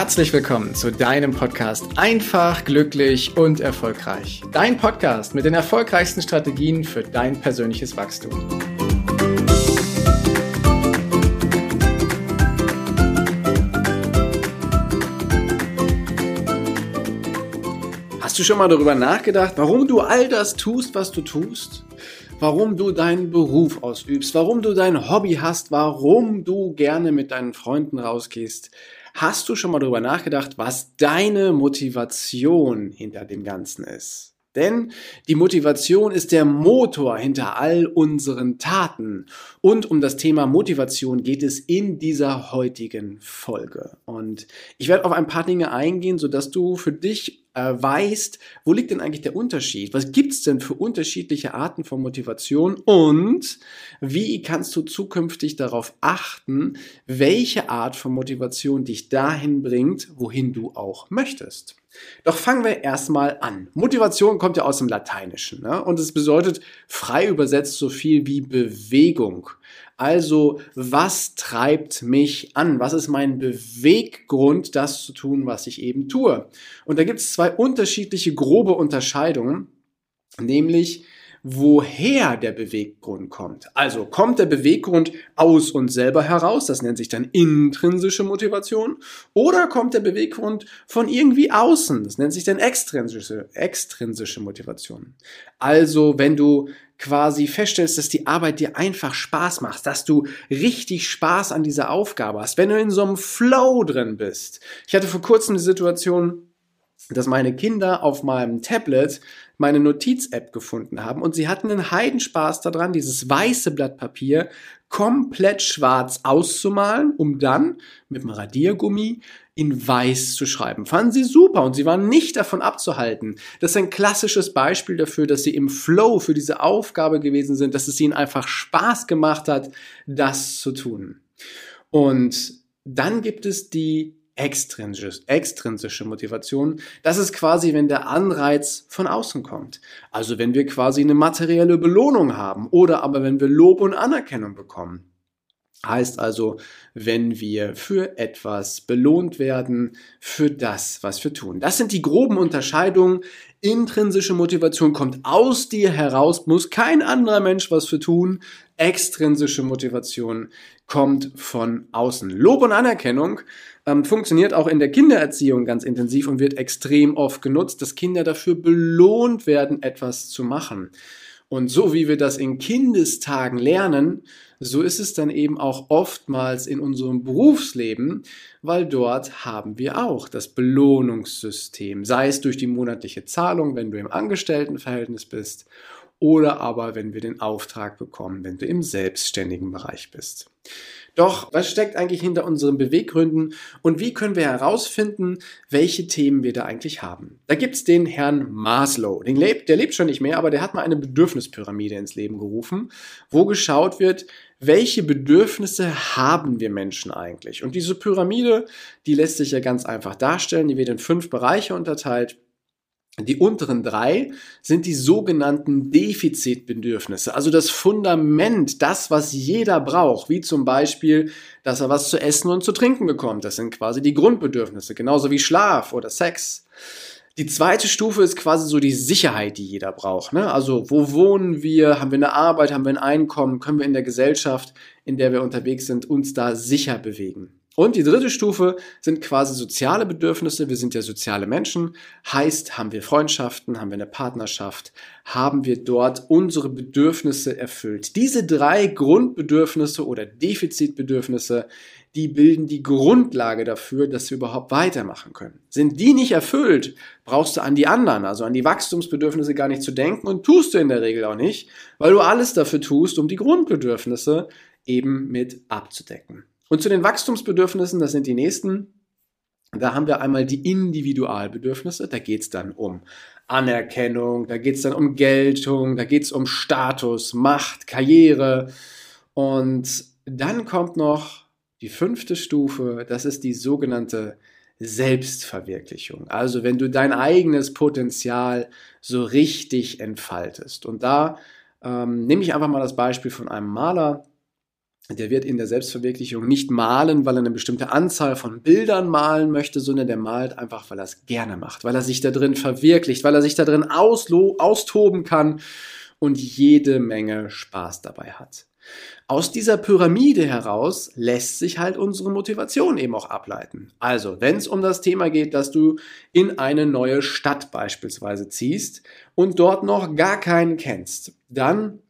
Herzlich willkommen zu deinem Podcast Einfach, glücklich und erfolgreich. Dein Podcast mit den erfolgreichsten Strategien für dein persönliches Wachstum. Hast du schon mal darüber nachgedacht, warum du all das tust, was du tust? Warum du deinen Beruf ausübst, warum du dein Hobby hast, warum du gerne mit deinen Freunden rausgehst? Hast du schon mal darüber nachgedacht, was deine Motivation hinter dem Ganzen ist? Denn die Motivation ist der Motor hinter all unseren Taten. Und um das Thema Motivation geht es in dieser heutigen Folge. Und ich werde auf ein paar Dinge eingehen, sodass du für dich äh, weißt, wo liegt denn eigentlich der Unterschied? Was gibt es denn für unterschiedliche Arten von Motivation? Und wie kannst du zukünftig darauf achten, welche Art von Motivation dich dahin bringt, wohin du auch möchtest? Doch fangen wir erstmal an. Motivation kommt ja aus dem Lateinischen ne? und es bedeutet frei übersetzt so viel wie Bewegung. Also, was treibt mich an? Was ist mein Beweggrund, das zu tun, was ich eben tue? Und da gibt es zwei unterschiedliche grobe Unterscheidungen, nämlich woher der Beweggrund kommt. Also kommt der Beweggrund aus uns selber heraus, das nennt sich dann intrinsische Motivation, oder kommt der Beweggrund von irgendwie außen, das nennt sich dann extrinsische, extrinsische Motivation. Also wenn du quasi feststellst, dass die Arbeit dir einfach Spaß macht, dass du richtig Spaß an dieser Aufgabe hast, wenn du in so einem Flow drin bist. Ich hatte vor kurzem die Situation, dass meine Kinder auf meinem Tablet meine Notiz-App gefunden haben und sie hatten einen Heidenspaß daran, dieses weiße Blatt Papier komplett schwarz auszumalen, um dann mit dem Radiergummi in weiß zu schreiben. Fanden sie super und sie waren nicht davon abzuhalten. Das ist ein klassisches Beispiel dafür, dass sie im Flow für diese Aufgabe gewesen sind, dass es ihnen einfach Spaß gemacht hat, das zu tun. Und dann gibt es die extrinsische, Motivation. Das ist quasi, wenn der Anreiz von außen kommt. Also wenn wir quasi eine materielle Belohnung haben oder aber wenn wir Lob und Anerkennung bekommen. Heißt also, wenn wir für etwas belohnt werden, für das, was wir tun. Das sind die groben Unterscheidungen. Intrinsische Motivation kommt aus dir heraus, muss kein anderer Mensch was für tun. Extrinsische Motivation kommt von außen. Lob und Anerkennung ähm, funktioniert auch in der Kindererziehung ganz intensiv und wird extrem oft genutzt, dass Kinder dafür belohnt werden, etwas zu machen. Und so wie wir das in Kindestagen lernen, so ist es dann eben auch oftmals in unserem Berufsleben, weil dort haben wir auch das Belohnungssystem, sei es durch die monatliche Zahlung, wenn du im Angestelltenverhältnis bist, oder aber wenn wir den Auftrag bekommen, wenn du im selbstständigen Bereich bist. Doch was steckt eigentlich hinter unseren Beweggründen und wie können wir herausfinden, welche Themen wir da eigentlich haben? Da gibt's den Herrn Maslow. Den lebt, der lebt schon nicht mehr, aber der hat mal eine Bedürfnispyramide ins Leben gerufen, wo geschaut wird, welche Bedürfnisse haben wir Menschen eigentlich? Und diese Pyramide, die lässt sich ja ganz einfach darstellen. Die wird in fünf Bereiche unterteilt. Die unteren drei sind die sogenannten Defizitbedürfnisse, also das Fundament, das, was jeder braucht, wie zum Beispiel, dass er was zu essen und zu trinken bekommt. Das sind quasi die Grundbedürfnisse, genauso wie Schlaf oder Sex. Die zweite Stufe ist quasi so die Sicherheit, die jeder braucht. Ne? Also wo wohnen wir? Haben wir eine Arbeit? Haben wir ein Einkommen? Können wir in der Gesellschaft, in der wir unterwegs sind, uns da sicher bewegen? Und die dritte Stufe sind quasi soziale Bedürfnisse. Wir sind ja soziale Menschen. Heißt, haben wir Freundschaften, haben wir eine Partnerschaft, haben wir dort unsere Bedürfnisse erfüllt. Diese drei Grundbedürfnisse oder Defizitbedürfnisse, die bilden die Grundlage dafür, dass wir überhaupt weitermachen können. Sind die nicht erfüllt, brauchst du an die anderen, also an die Wachstumsbedürfnisse gar nicht zu denken und tust du in der Regel auch nicht, weil du alles dafür tust, um die Grundbedürfnisse eben mit abzudecken. Und zu den Wachstumsbedürfnissen, das sind die nächsten, da haben wir einmal die Individualbedürfnisse, da geht es dann um Anerkennung, da geht es dann um Geltung, da geht es um Status, Macht, Karriere. Und dann kommt noch die fünfte Stufe, das ist die sogenannte Selbstverwirklichung. Also wenn du dein eigenes Potenzial so richtig entfaltest. Und da ähm, nehme ich einfach mal das Beispiel von einem Maler, der wird in der Selbstverwirklichung nicht malen, weil er eine bestimmte Anzahl von Bildern malen möchte, sondern der malt einfach, weil er es gerne macht, weil er sich da drin verwirklicht, weil er sich da drin austoben kann und jede Menge Spaß dabei hat. Aus dieser Pyramide heraus lässt sich halt unsere Motivation eben auch ableiten. Also, wenn es um das Thema geht, dass du in eine neue Stadt beispielsweise ziehst und dort noch gar keinen kennst, dann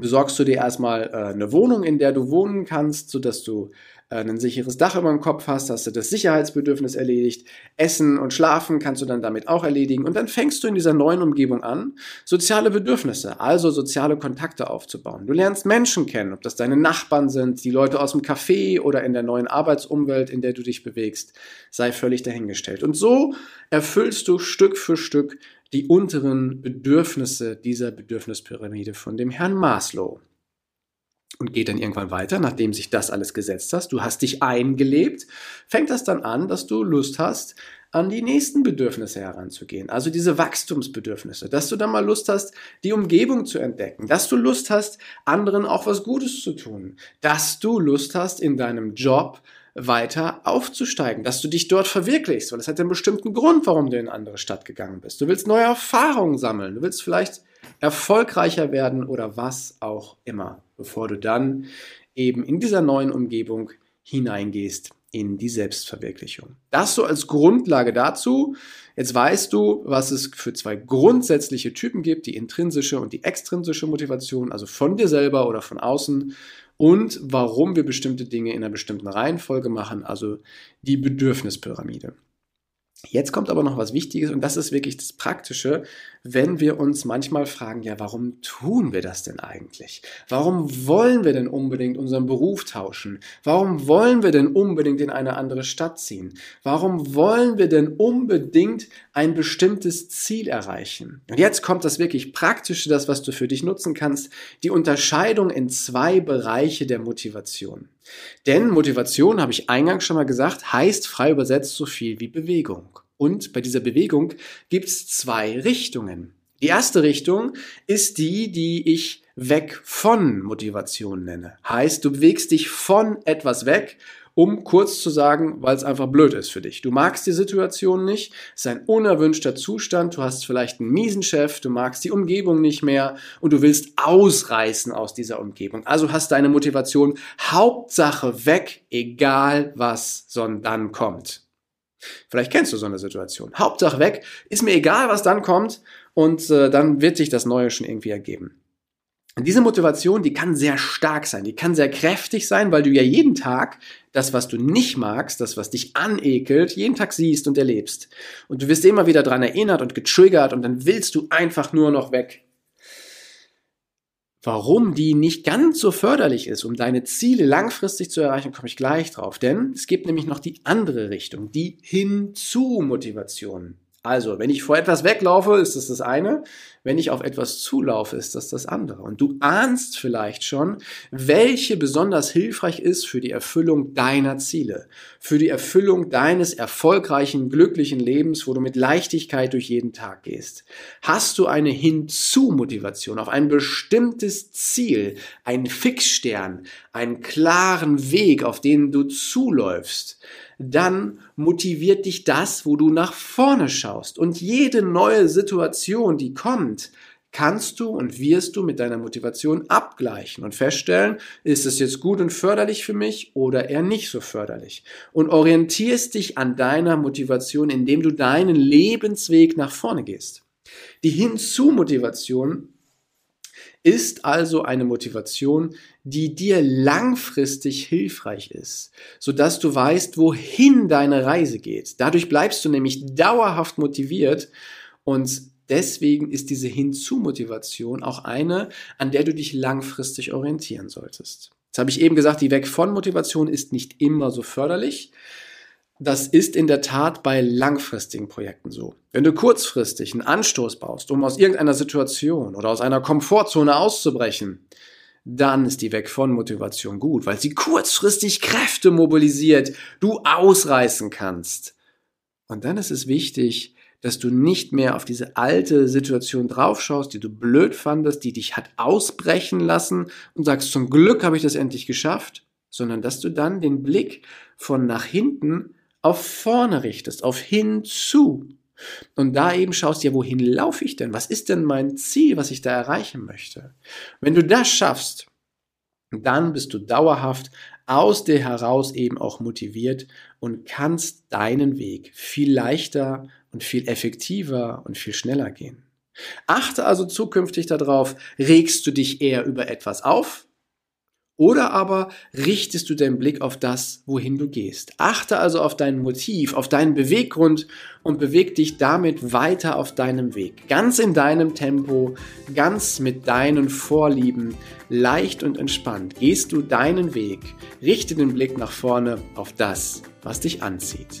besorgst du dir erstmal äh, eine Wohnung, in der du wohnen kannst, sodass du ein sicheres Dach über dem Kopf hast, hast du das Sicherheitsbedürfnis erledigt. Essen und Schlafen kannst du dann damit auch erledigen. Und dann fängst du in dieser neuen Umgebung an, soziale Bedürfnisse, also soziale Kontakte aufzubauen. Du lernst Menschen kennen, ob das deine Nachbarn sind, die Leute aus dem Café oder in der neuen Arbeitsumwelt, in der du dich bewegst, sei völlig dahingestellt. Und so erfüllst du Stück für Stück die unteren Bedürfnisse dieser Bedürfnispyramide von dem Herrn Maslow. Und geht dann irgendwann weiter, nachdem sich das alles gesetzt hast, du hast dich eingelebt, fängt das dann an, dass du Lust hast, an die nächsten Bedürfnisse heranzugehen, also diese Wachstumsbedürfnisse, dass du dann mal Lust hast, die Umgebung zu entdecken, dass du Lust hast, anderen auch was Gutes zu tun, dass du Lust hast, in deinem Job weiter aufzusteigen, dass du dich dort verwirklichst, weil es hat einen bestimmten Grund, warum du in eine andere Stadt gegangen bist. Du willst neue Erfahrungen sammeln, du willst vielleicht erfolgreicher werden oder was auch immer, bevor du dann eben in dieser neuen Umgebung hineingehst in die Selbstverwirklichung. Das so als Grundlage dazu. Jetzt weißt du, was es für zwei grundsätzliche Typen gibt, die intrinsische und die extrinsische Motivation, also von dir selber oder von außen und warum wir bestimmte Dinge in einer bestimmten Reihenfolge machen, also die Bedürfnispyramide. Jetzt kommt aber noch was Wichtiges und das ist wirklich das Praktische, wenn wir uns manchmal fragen, ja, warum tun wir das denn eigentlich? Warum wollen wir denn unbedingt unseren Beruf tauschen? Warum wollen wir denn unbedingt in eine andere Stadt ziehen? Warum wollen wir denn unbedingt ein bestimmtes Ziel erreichen? Und jetzt kommt das wirklich Praktische, das, was du für dich nutzen kannst, die Unterscheidung in zwei Bereiche der Motivation. Denn Motivation, habe ich eingangs schon mal gesagt, heißt frei übersetzt so viel wie Bewegung. Und bei dieser Bewegung gibt es zwei Richtungen. Die erste Richtung ist die, die ich weg von Motivation nenne. Heißt, du bewegst dich von etwas weg, um kurz zu sagen, weil es einfach blöd ist für dich. Du magst die Situation nicht, es ist ein unerwünschter Zustand, du hast vielleicht einen miesen Chef, du magst die Umgebung nicht mehr und du willst ausreißen aus dieser Umgebung. Also hast deine Motivation Hauptsache weg, egal was dann kommt. Vielleicht kennst du so eine Situation. Hauptsache weg, ist mir egal, was dann kommt und äh, dann wird sich das Neue schon irgendwie ergeben. Und diese Motivation, die kann sehr stark sein, die kann sehr kräftig sein, weil du ja jeden Tag das, was du nicht magst, das, was dich anekelt, jeden Tag siehst und erlebst. Und du wirst immer wieder dran erinnert und getriggert und dann willst du einfach nur noch weg. Warum die nicht ganz so förderlich ist, um deine Ziele langfristig zu erreichen, komme ich gleich drauf. Denn es gibt nämlich noch die andere Richtung, die Hinzu-Motivation. Also, wenn ich vor etwas weglaufe, ist das das eine. Wenn ich auf etwas zulaufe, ist das das andere. Und du ahnst vielleicht schon, welche besonders hilfreich ist für die Erfüllung deiner Ziele, für die Erfüllung deines erfolgreichen, glücklichen Lebens, wo du mit Leichtigkeit durch jeden Tag gehst. Hast du eine Hinzu-Motivation auf ein bestimmtes Ziel, einen Fixstern, einen klaren Weg, auf den du zuläufst, dann motiviert dich das, wo du nach vorne schaust. Und jede neue Situation, die kommt, kannst du und wirst du mit deiner Motivation abgleichen und feststellen, ist es jetzt gut und förderlich für mich oder eher nicht so förderlich. Und orientierst dich an deiner Motivation, indem du deinen Lebensweg nach vorne gehst. Die Hinzu-Motivation ist also eine Motivation, die dir langfristig hilfreich ist, sodass du weißt, wohin deine Reise geht. Dadurch bleibst du nämlich dauerhaft motiviert und deswegen ist diese Hinzu-Motivation auch eine, an der du dich langfristig orientieren solltest. Jetzt habe ich eben gesagt, die Weg von Motivation ist nicht immer so förderlich. Das ist in der Tat bei langfristigen Projekten so. Wenn du kurzfristig einen Anstoß baust, um aus irgendeiner Situation oder aus einer Komfortzone auszubrechen, dann ist die Weg von Motivation gut, weil sie kurzfristig Kräfte mobilisiert, du ausreißen kannst. Und dann ist es wichtig, dass du nicht mehr auf diese alte Situation draufschaust, die du blöd fandest, die dich hat ausbrechen lassen und sagst, zum Glück habe ich das endlich geschafft, sondern dass du dann den Blick von nach hinten auf vorne richtest, auf hinzu. Und da eben schaust, ja, wohin laufe ich denn? Was ist denn mein Ziel, was ich da erreichen möchte? Wenn du das schaffst, dann bist du dauerhaft aus dir heraus eben auch motiviert und kannst deinen Weg viel leichter und viel effektiver und viel schneller gehen. Achte also zukünftig darauf, regst du dich eher über etwas auf oder aber richtest du deinen Blick auf das, wohin du gehst. Achte also auf dein Motiv, auf deinen Beweggrund und beweg dich damit weiter auf deinem Weg. Ganz in deinem Tempo, ganz mit deinen Vorlieben, leicht und entspannt gehst du deinen Weg. Richte den Blick nach vorne auf das, was dich anzieht.